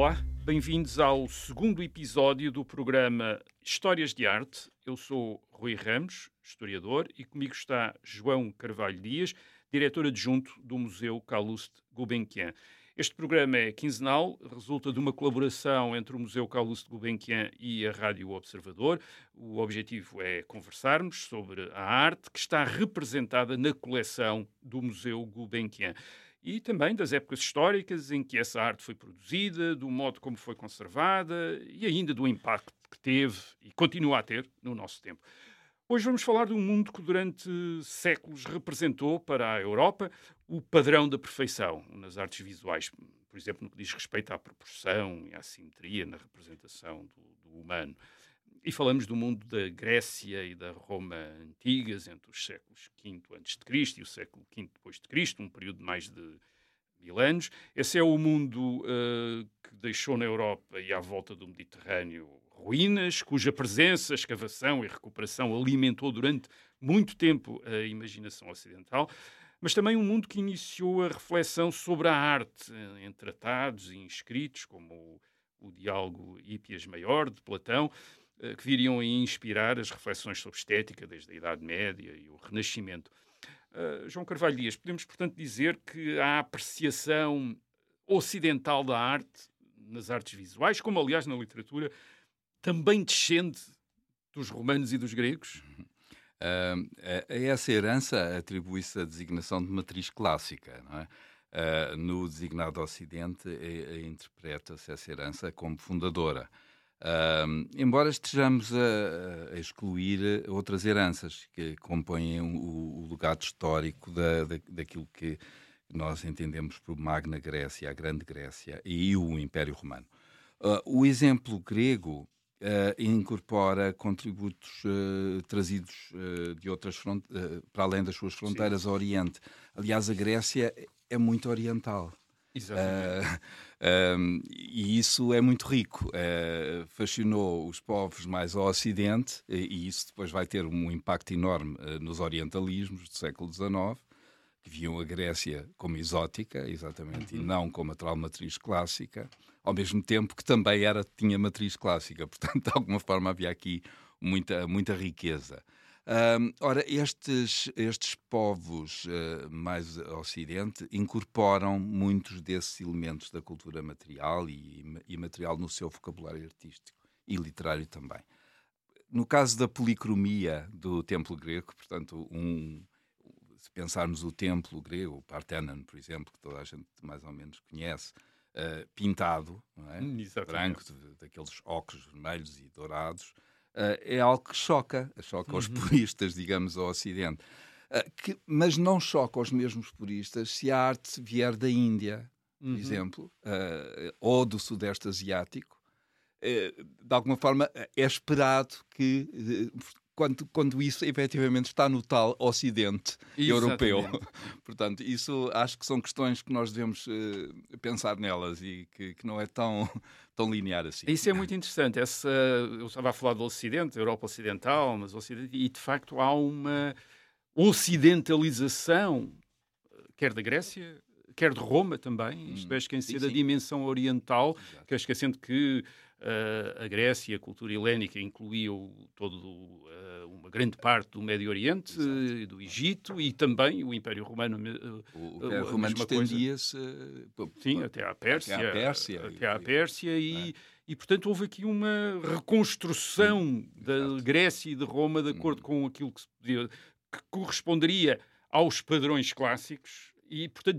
Olá, bem-vindos ao segundo episódio do programa Histórias de Arte. Eu sou Rui Ramos, historiador, e comigo está João Carvalho Dias, diretor adjunto do Museu Calouste Gulbenkian. Este programa é quinzenal, resulta de uma colaboração entre o Museu Calouste Gulbenkian e a Rádio Observador. O objetivo é conversarmos sobre a arte que está representada na coleção do Museu Gulbenkian e também das épocas históricas em que essa arte foi produzida, do modo como foi conservada e ainda do impacto que teve e continua a ter no nosso tempo. Hoje vamos falar de um mundo que durante séculos representou para a Europa o padrão da perfeição nas artes visuais, por exemplo, no que diz respeito à proporção e à simetria na representação do, do humano. E falamos do mundo da Grécia e da Roma antigas, entre os séculos V a.C. e o século V Cristo, um período de mais de mil anos. Esse é o mundo uh, que deixou na Europa e à volta do Mediterrâneo ruínas, cuja presença, escavação e recuperação alimentou durante muito tempo a imaginação ocidental, mas também um mundo que iniciou a reflexão sobre a arte em tratados e em escritos, como o, o Diálogo Hípias Maior, de Platão, eh, que viriam a inspirar as reflexões sobre estética desde a Idade Média e o Renascimento. Uh, João Carvalho Dias, podemos, portanto, dizer que a apreciação ocidental da arte, nas artes visuais, como aliás na literatura, também descende dos romanos e dos gregos? Uh, a essa herança atribui-se a designação de matriz clássica. É? Uh, no designado Ocidente, interpreta-se essa herança como fundadora. Uh, embora estejamos a, a, excluir outras heranças que compõem o, o legado histórico da, da, daquilo que nós entendemos por Magna Grécia, a Grande Grécia e o Império Romano. Uh, o exemplo grego Uh, incorpora contributos uh, trazidos de outras para além das suas fronteiras Sim. ao Oriente. Aliás, a Grécia é muito oriental. Exatamente. e isso é muito rico. fascinou os povos mais ao Ocidente e, isso depois vai ter um impacto enorme nos orientalismos do século XIX que viam a Grécia como exótica, exatamente, uhum. e não como a tal matriz clássica, ao mesmo tempo que também era, tinha matriz clássica, portanto, de alguma forma havia aqui muita, muita riqueza. Um, ora, estes, estes povos uh, mais ao ocidente incorporam muitos desses elementos da cultura material e imaterial no seu vocabulário artístico e literário também. No caso da policromia do templo grego, portanto, um, se pensarmos o templo grego, o Parthenon, por exemplo, que toda a gente mais ou menos conhece, uh, pintado, é? Hum, branco, daqueles óculos vermelhos e dourados, é algo que choca, choca uhum. os puristas, digamos, ao Ocidente. Uh, que, mas não choca os mesmos puristas se a arte vier da Índia, por uhum. exemplo, ou do Sudeste Asiático. de alguma forma, é esperado que quando, quando isso efetivamente está no tal Ocidente Exatamente. europeu. Portanto, isso acho que são questões que nós devemos uh, pensar nelas e que, que, não é tão, tão linear assim. Isso é muito interessante. Essa, eu estava a falar do Ocidente, Europa Ocidental, mas Ocidente, e de facto há uma ocidentalização, quer da Grécia, quer de Roma também, isto hum, é esquecer da dimensão oriental, Exato. que é esquecendo que uh, a Grécia, a cultura helénica incluiu todo uh, uma grande parte do Médio Oriente, Exato. do Egito e também o Império Romano. Uh, o Império Romano estendia-se sim, até à Pérsia, até à Pérsia, até à Pérsia e, é. e portanto houve aqui uma reconstrução sim, da Grécia e de Roma de acordo hum. com aquilo que, podia, que corresponderia aos padrões clássicos e, portanto,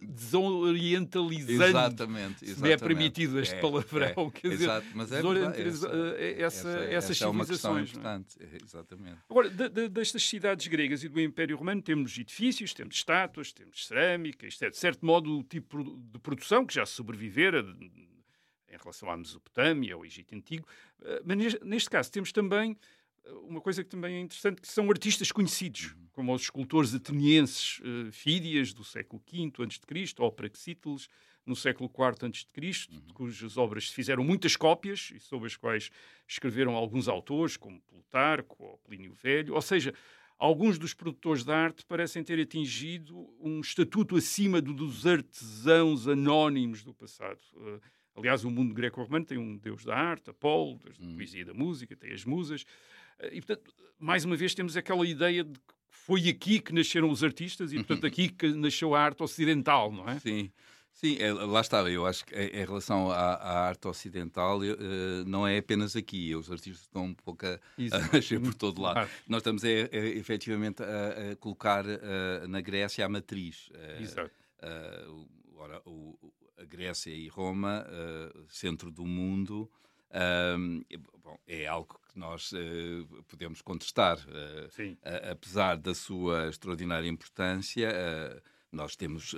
desorientalizando. Exatamente, exatamente. Se é permitido este é, palavrão. É, quer dizer, exato, mas é, essa, essa, essa, essas essa civilizações. É uma importante, exatamente. Agora, de, de, destas cidades gregas e do Império Romano, temos edifícios, temos estátuas, temos cerâmica, isto é, de certo modo, o tipo de produção que já sobrevivera em relação à Mesopotâmia, ao Egito Antigo. Eh, mas neste caso, temos também uma coisa que também é interessante, que são artistas conhecidos, uhum. como os escultores atenienses uh, Fídias, do século V a.C., ou Praxíteles, no século IV a.C., uhum. cujas obras se fizeram muitas cópias e sobre as quais escreveram alguns autores, como Plutarco ou Plínio Velho. Ou seja, alguns dos produtores de arte parecem ter atingido um estatuto acima do dos artesãos anónimos do passado. Uh, Aliás, o mundo greco-romano tem um deus da arte, Apolo, deus da hum. poesia e da música, tem as musas. E, portanto, mais uma vez temos aquela ideia de que foi aqui que nasceram os artistas e, portanto, aqui que nasceu a arte ocidental, não é? Sim. Sim, é, lá estava. Eu acho que em relação à, à arte ocidental, uh, não é apenas aqui. Os artistas estão um pouco a, a nascer por todo lado. Claro. Nós estamos é, é, efetivamente a, a colocar uh, na Grécia a matriz. Uh, Exato. ora, o, a Grécia e Roma, centro do mundo, bom, é algo que nós uh, podemos contestar. Uh, apesar da sua extraordinária importância, uh, nós temos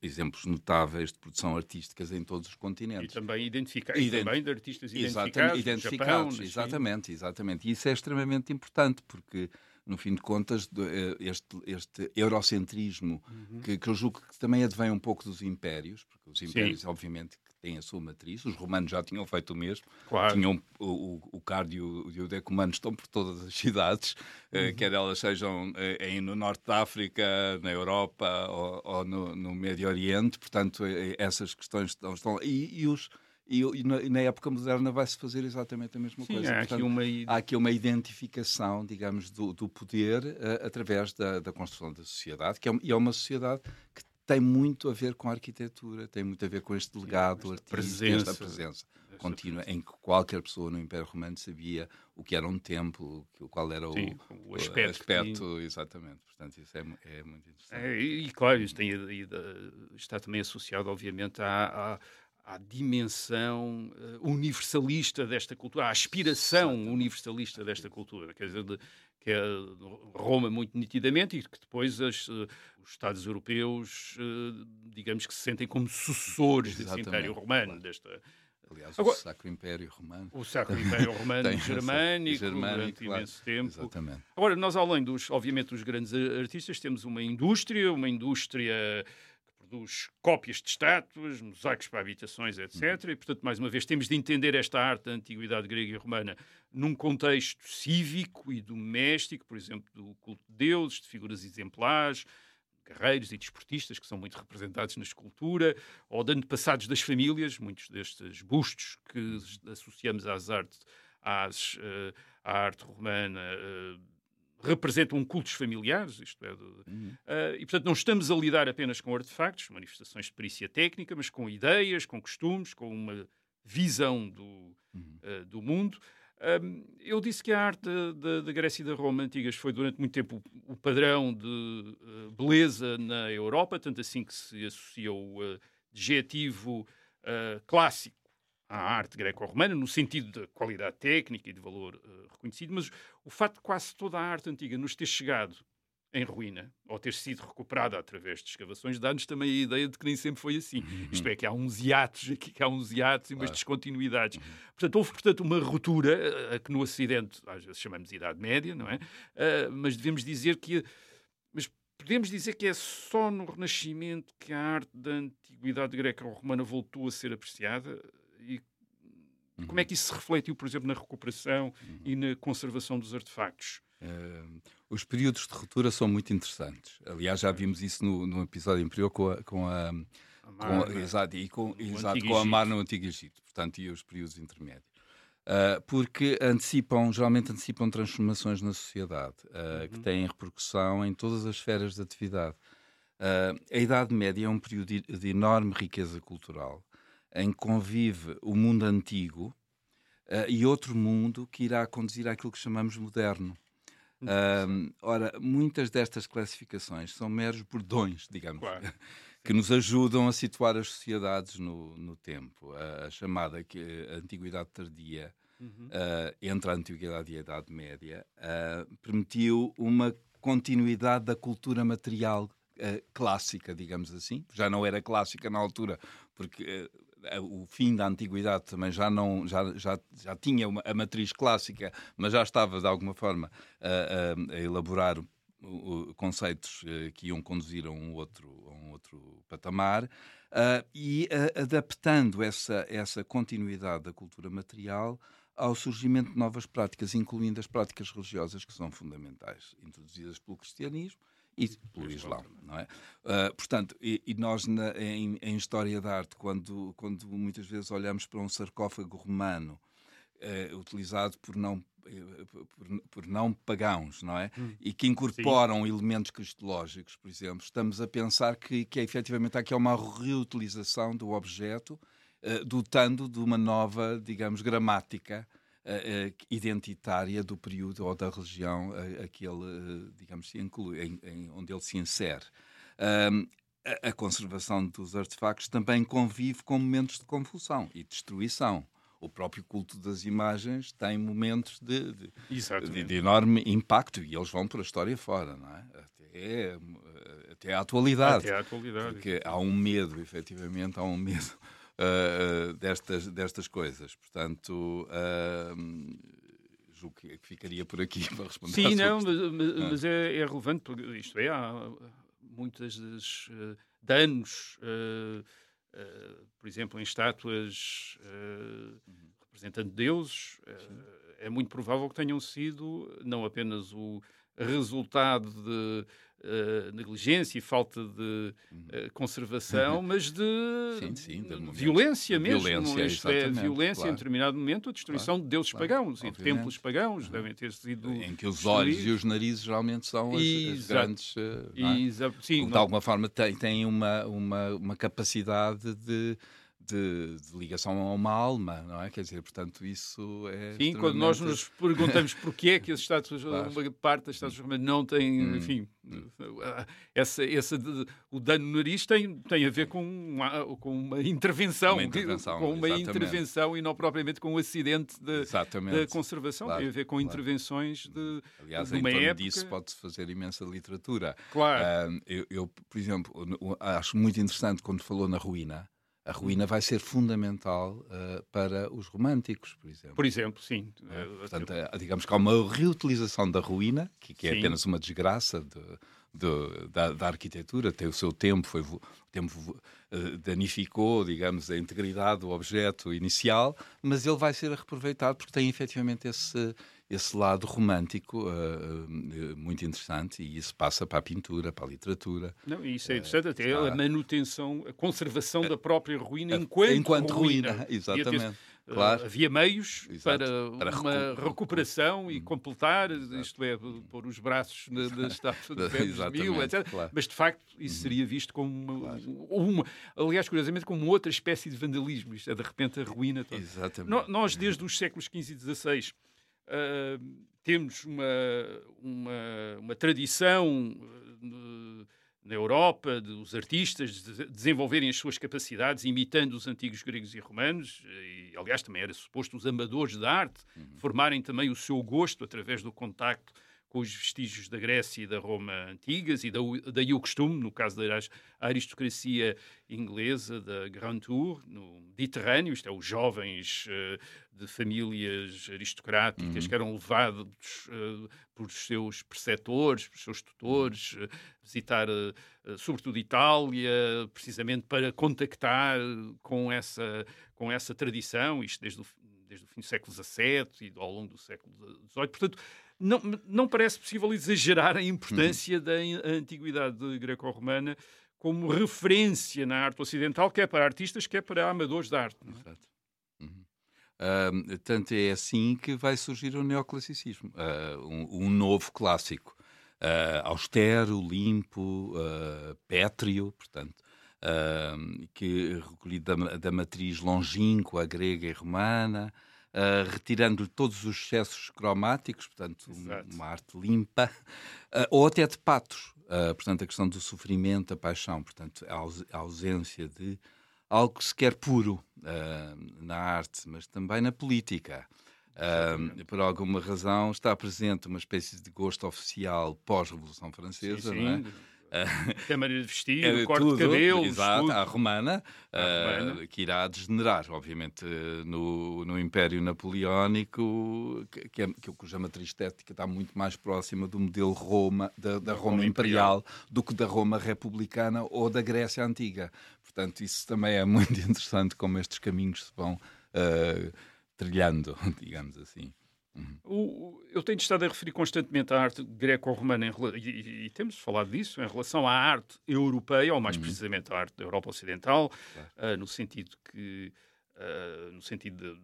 exemplos notáveis de produção artísticas em todos os continentes. E também, identifica e também de artistas identificados. identificados Japão, exatamente, exatamente. E isso é extremamente importante, porque no fim de contas, este, este eurocentrismo, uhum. que, que, eu julgo que também advém um pouco dos impérios, porque os impérios, Sim. obviamente, têm a sua matriz. Os romanos já tinham feito o mesmo. Claro. Tinham o, o, cardio e o decumano estão por todas as cidades, eh, uhum. quer elas sejam eh, no norte da África, na Europa ou, ou no, no, Médio Oriente. Portanto, eh, essas questões estão, estão e, e os e, na, e, na, época moderna vai-se fazer exatamente a mesma Sim, coisa. Há, Portanto, aqui uma... há aqui uma identificação, digamos, do, do poder uh, através da, da, construção da sociedade, que é, e é uma sociedade que tem muito a ver com a arquitetura, tem muito a ver com este legado artístico, presença, esta presença contínua, em que qualquer pessoa no Império Romano sabia o que era um templo, qual era Sim, o, o, aspecto. aspecto exatamente. Portanto, isso é, é muito interessante. É, e, claro, isso tem, está também associado, obviamente, à, à à dimensão uh, universalista desta cultura, à aspiração universalista desta cultura. Quer dizer, de, que é Roma muito nitidamente e que depois as, uh, os Estados europeus, uh, digamos que se sentem como sucessores Exatamente. desse Império Romano, claro. desta... Aliás, Agora, o Sacro Império Romano. O Sacro Império Romano germânico, germânico, durante claro. imenso tempo. Exatamente. Agora, nós, além dos, obviamente, dos grandes artistas, temos uma indústria, uma indústria produz cópias de estátuas, mosaicos para habitações, etc. Uhum. E, portanto, mais uma vez, temos de entender esta arte da antiguidade grega e romana num contexto cívico e doméstico, por exemplo, do culto de deuses, de figuras exemplares, guerreiros e desportistas que são muito representados na escultura, ou de antepassados das famílias, muitos destes bustos que associamos às artes, às, uh, à arte romana. Uh, representam cultos familiares, isto é, de, uhum. uh, e portanto não estamos a lidar apenas com artefactos, manifestações de perícia técnica, mas com ideias, com costumes, com uma visão do, uhum. uh, do mundo. Um, eu disse que a arte da Grécia e da Roma antigas foi durante muito tempo o, o padrão de uh, beleza na Europa, tanto assim que se associou o adjetivo clássico à arte greco-romana, no sentido de qualidade técnica e de valor uh, reconhecido, mas o facto de quase toda a arte antiga nos ter chegado em ruína, ou ter sido recuperada através de escavações, dá-nos também a ideia de que nem sempre foi assim. Uhum. Isto é, que há uns hiatos aqui, que há uns hiatos e umas descontinuidades. Uhum. Portanto, houve, portanto, uma ruptura, eh, a que no Ocidente às vezes chamamos de Idade Média, não é? Uh, mas devemos dizer que... Mas podemos dizer que é só no Renascimento que a arte da antiguidade greca-romana voltou a ser apreciada? E uhum. como é que isso se refletiu, por exemplo, na recuperação uhum. e na conservação dos artefactos? Uh, os períodos de ruptura são muito interessantes. Aliás, já vimos isso no, no episódio anterior com a, com a, com exato, e com, exato, com a mar no Antigo Egito, portanto, e os períodos intermédios. Uh, porque antecipam, geralmente antecipam transformações na sociedade, uh, uhum. que têm repercussão em todas as esferas de atividade. Uh, a Idade Média é um período de, de enorme riqueza cultural em que convive o mundo antigo uh, e outro mundo que irá conduzir àquilo que chamamos moderno. Uh, ora, muitas destas classificações são meros bordões, digamos, claro. que nos ajudam a situar as sociedades no, no tempo. A, a chamada que, a Antiguidade Tardia, uhum. uh, entre a Antiguidade e a Idade Média, uh, permitiu uma continuidade da cultura material clássica, digamos assim. Já não era clássica na altura, porque o fim da antiguidade também já não já, já, já tinha uma, a matriz clássica, mas já estava de alguma forma a, a, a elaborar conceitos uh, que iam conduzir a um outro, a um outro patamar uh, e uh, adaptando essa, essa continuidade da cultura material ao surgimento de novas práticas, incluindo as práticas religiosas que são fundamentais, introduzidas pelo cristianismo e pelo Islão. Não é? Uh, portanto, e, e nós na, em, em, História da Arte, quando, quando muitas vezes olhamos para um sarcófago romano uh, utilizado por não por, por, não pagãos, não é? Hum. E que incorporam Sim. elementos cristológicos, por exemplo. Estamos a pensar que, que é, efetivamente aqui é uma reutilização do objeto, uh, dotando de uma nova, digamos, gramática identitária do período ou da região a, que ele, digamos, se inclui, em, em, onde ele se insere. Um, a, a conservação dos artefactos também convive com momentos de confusão e destruição o próprio culto das imagens tem momentos de, de, de, de, enorme impacto e eles vão por a história fora, não é? Até, até à atualidade. Até à atualidade. Porque há um medo, efetivamente, há um medo uh, destas, destas coisas. Portanto, uh, julgo que ficaria por aqui para responder Sim, não, mas, ah. mas é, é, relevante, porque isto é, há muitas das uh, danos por exemplo, em estátuas uh, representando deuses, é muito provável que tenham sido não apenas o resultado de uh, negligência e falta de uh, conservação, mas de sim, sim, de violência mesmo. Violência, Isto é, violência claro. em determinado momento, a destruição claro, de deuses claro, pagãos obviamente. e de templos pagãos devem ter sido. Em que os olhos e os narizes geralmente são as, as grandes. Uh, é? sim, de alguma forma têm, têm uma, uma, uma capacidade de de, de, ligação a uma alma, não é? Quer dizer, portanto, isso é. Sim, quando nós nos perguntamos porquê é que as estátuas, claro. uma parte das estátuas romanas não tem, hum. enfim, hum. essa, essa de, o dano no nariz tem, tem a ver com uma, com uma intervenção, uma intervenção com uma exatamente. intervenção e não propriamente com um acidente da conservação, claro, tem a ver com claro. intervenções de. Aliás, de uma em época... disso pode-se fazer imensa literatura. Claro. Uh, eu, eu, por exemplo, acho muito interessante quando falou na ruína a ruína vai ser fundamental uh, para os românticos, por exemplo. Por exemplo, sim. Uh, portanto, uh, digamos que há uma reutilização da ruína, que, que é apenas uma desgraça de, de, da, da, arquitetura, tem o seu tempo, foi, o tempo danificou, digamos, a integridade do objeto inicial, mas ele vai ser reaproveitado porque tem efetivamente esse esse lado romântico uh, uh, muito interessante e isso passa para a pintura, para a literatura. Não, isso é interessante, até a manutenção, a conservação da própria ruína enquanto, enquanto ruína. ruína. Exatamente. Claro. Uh, havia meios Exato. para, para uma recu recuperação e hum. completar, Exato. isto é, pôr os braços na, na estátua de Vênus Mil, etc. Claro. Mas, de facto, isso uhum. seria visto como uma, claro. uma, aliás, curiosamente, como outra espécie de vandalismo. Isto é, de repente, a ruína toda. Exatamente. No, nós, desde os séculos XV e XVI, Uh, temos uma, uma, uma tradição uh, na Europa dos artistas de desenvolverem as suas capacidades imitando os antigos gregos e romanos, e, aliás, também era suposto os amadores da arte uhum. formarem também o seu gosto através do contacto com os vestígios da Grécia e da Roma antigas, e daí o costume, no caso da aristocracia inglesa, da Grand Tour, no Mediterrâneo, isto é, os jovens uh, de famílias aristocráticas uhum. que eram levados uh, por seus preceptores, por seus tutores, uh, visitar, sobretudo, Itália, precisamente para contactar com essa, com essa tradição, isto desde o, desde o fim do século XVII e ao longo do século XVIII. Portanto, não, não parece possível exagerar a importância uhum. da antiguidade greco-romana como referência na arte ocidental, quer para artistas, quer para amadores da arte. É? Exato. Uh, tanto é assim que vai surgir o neoclassicismo, uh, um, um, novo clássico. Uh, austero, limpo, pétreo, portanto, que recolhido da, da matriz longínqua, grega e romana, uh, retirando-lhe todos os excessos cromáticos, portanto, Exato. uma arte limpa, uh, ou até de patos, uh, portanto, a questão do sofrimento, a paixão, portanto, a, ausência de algo sequer puro na arte, mas também na política. por alguma razão está presente uma espécie de gosto oficial pós-Revolução Francesa, sim, sim. não é? Até a maneira de vestir, é, o corte tudo, de cabelo. Exato, a romana, romana. Uh, que irá degenerar, obviamente, no, no Império Napoleónico, que, que, é, que, cuja matriz estética está muito mais próxima do modelo Roma, da, da Roma, Roma imperial, imperial, do que da Roma republicana ou da Grécia Antiga. Portanto, isso também é muito interessante como estes caminhos se vão uh, trilhando, digamos assim. Uhum. eu tenho estado a referir constantemente a arte greco-romana e, e, e, temos falado disso em relação à arte europeia, ou mais uhum. precisamente à arte da Europa Ocidental, claro. uh, no sentido que uh, no sentido de,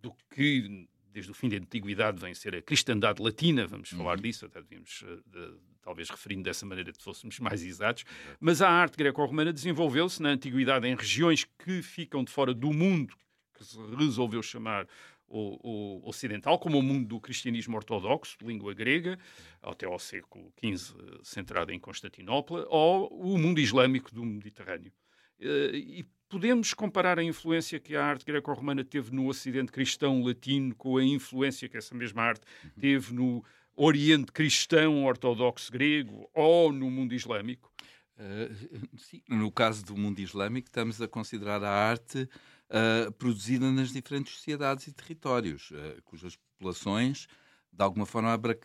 do que desde o fim da antiguidade vem ser a cristandade latina, vamos uhum. falar disso, até devíamos uh, de, talvez referindo dessa maneira que fôssemos mais exatos, mas a arte greco-romana desenvolveu-se na antiguidade em regiões que ficam de fora do mundo que se resolveu chamar o, o, ocidental, como o mundo do cristianismo ortodoxo, de língua grega, até ao século XV, centrado em Constantinopla, ou o mundo islâmico do Mediterrâneo. Eh, e podemos comparar a influência que a arte greco-romana teve no Ocidente cristão latino com a influência que essa mesma arte teve no Oriente cristão ortodoxo grego ou no mundo islâmico? Uh, sim. No caso do mundo islâmico, estamos a considerar a arte uh, produzida nas diferentes sociedades e territórios, uh, cujas populações, de alguma forma, abra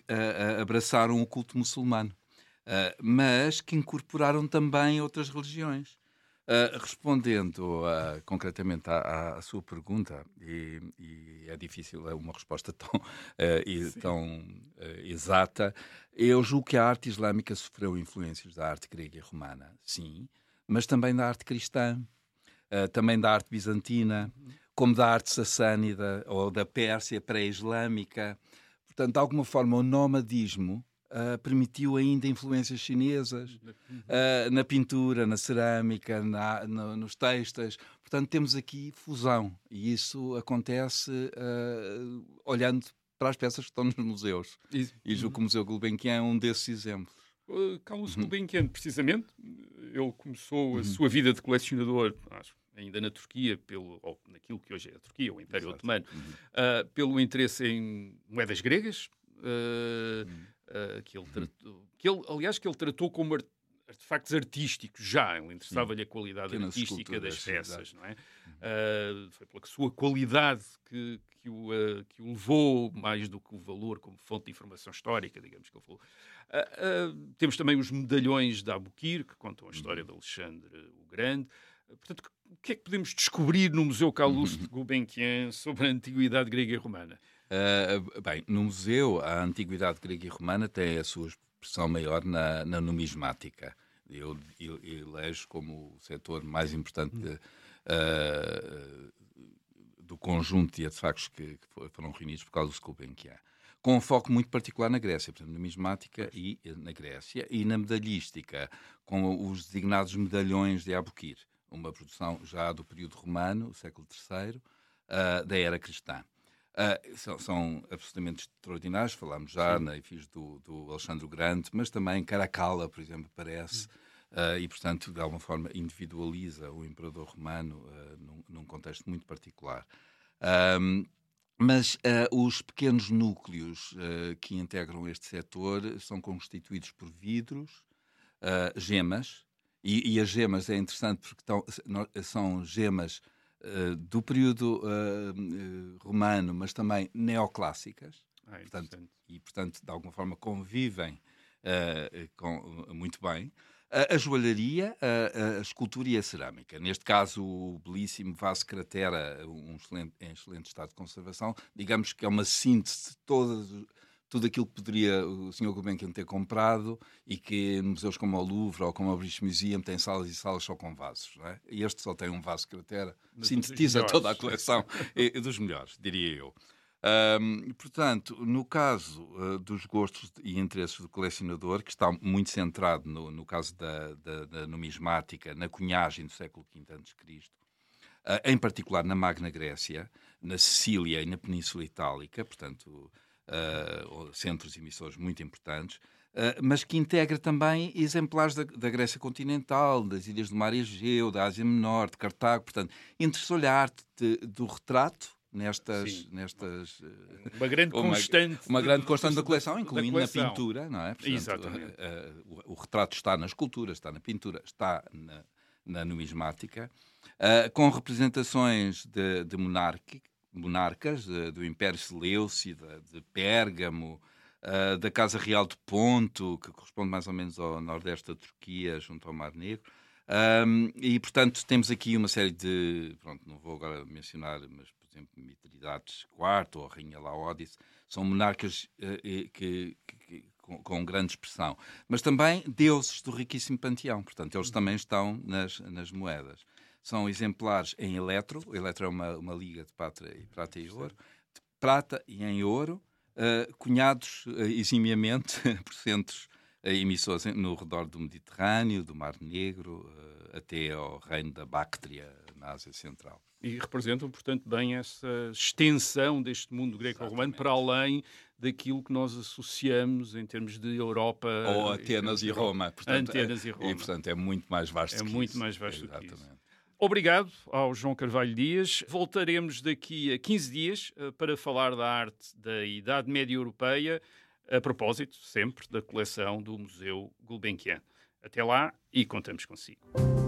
abraçaram o culto muçulmano, mas que incorporaram também outras religiões. Uh, respondendo uh, concretamente à, à, sua pergunta, e, e, é difícil é uma resposta tão, uh, e, tão exata, eu julgo que a arte islâmica sofreu influências da arte grega e romana, sim, mas também da arte cristã, também da arte bizantina, como da arte sassânida ou da Pérsia pré-islâmica. Portanto, de alguma forma, o nomadismo Uh, permitiu ainda influências chinesas uh, na pintura, na cerâmica, na, no, nos textos. Portanto, temos aqui fusão e isso acontece uh, olhando para as peças que estão nos museus. E, e julgo que o Museu Gulbenkian é um desses exemplos. Carlos uhum. Gulbenkian, precisamente, ele começou a uhum. sua vida de colecionador, acho, ainda na Turquia, pelo, ou naquilo que hoje é a Turquia, o Império Exato. Otomano, uhum. pelo interesse em moedas gregas. Uhum uh, que, ele tratou, que ele, aliás, que ele tratou como artefactos artísticos já. Ele interessava-lhe a qualidade artística das peças, não é? Uh, foi pela sua qualidade que, que, o, uh, que o levou, mais do que o valor como fonte de informação histórica, digamos que ele falou. Uh, temos também os medalhões da Abukir, que contam a história uhum. de Alexandre o Grande. Portanto, o que é que podemos descobrir no Museu Calouste de Gulbenkian sobre a antiguidade grega e romana? Uh, bem, no museu, a antiguidade grega e romana tem a sua expressão maior na, na numismática. Eu, elejo como o setor mais importante de, uh, do conjunto de artefactos que, que, foram reunidos por causa do Gulbenkian. Com um foco muito particular na Grécia, portanto, numismática e na Grécia, e na medalhística, com os designados medalhões de Abukir, uma produção já do período romano, século III, uh, da era cristã. Uh, são, são, absolutamente extraordinários. Falámos já na EFIS do, do Alexandre Grande, mas também Caracalla, por exemplo, parece. Uh, e, portanto, de alguma forma, individualiza o imperador romano uh, num, num, contexto muito particular. Um, mas os pequenos núcleos que integram este setor são constituídos por vidros, gemas, e, e, as gemas é interessante porque são gemas uh, do período uh, romano, mas também neoclássicas. Ah, portanto, e, portanto, de alguma forma convivem com, muito bem. A, a joalharia, a, a, escultura e a cerâmica. Neste caso, o belíssimo vaso cratera, um excelente, em excelente estado de conservação, digamos que é uma síntese de todas tudo aquilo que poderia o Sr. Gulbenkian ter comprado e que museus como o Louvre ou como o British Museum têm salas e salas só com vasos. Não é? E este só tem um vaso cratera, sintetiza toda a coleção e, dos melhores, diria eu. Um, portanto, no caso uh, dos gostos e interesses do colecionador, que está muito centrado no, no caso da, da, da, numismática, na cunhagem do século V a.C., uh, em particular na Magna Grécia, na Sicília e na Península Itálica, portanto, uh, centros emissores muito importantes, uh, mas que integra também exemplares da, da, Grécia continental, das ilhas do Mar Egeu, da Ásia Menor, de Cartago. Portanto, interessou-lhe a arte de, do retrato nestas, nestas uma grande uma, constante uma grande constante da coleção incluindo da coleção. na pintura não é Portanto, Exatamente. Uh, uh, o, o, retrato está na escultura está na pintura está na, na numismática uh, com representações de, de monárquico monarcas uh, do Império Seleucida, de Pérgamo, uh, da Casa Real de Ponto, que corresponde mais ou menos ao nordeste da Turquia, junto ao Mar Negro. Um, e, portanto, temos aqui uma série de. Pronto, não vou agora mencionar, mas por exemplo, Mitridates IV ou a Rainha Laodice, são monarcas uh, que, que, que com, com, grande expressão, mas também deuses do riquíssimo panteão, portanto, eles também estão nas, nas moedas. São exemplares em eletro, o eletro é uma, uma liga de prata e, prata e ouro, de prata e em ouro, uh, cunhados uh, eximiamente por centros uh, emissores no redor do Mediterrâneo, do Mar Negro, até ao reino da Bactria, na Ásia Central. E representam, portanto, bem essa extensão deste mundo greco-romano para além daquilo que nós associamos em termos de Europa. Ou Atenas e, Roma. Portanto, Atenas é, e Roma. E, portanto, é muito mais vasto é que muito isso. mais vasto Exatamente. Obrigado ao João Carvalho Dias. Voltaremos daqui a 15 dias uh, para falar da arte da Idade Média Europeia, a propósito, sempre, da coleção do Museu Gulbenkian. Até lá e contamos consigo.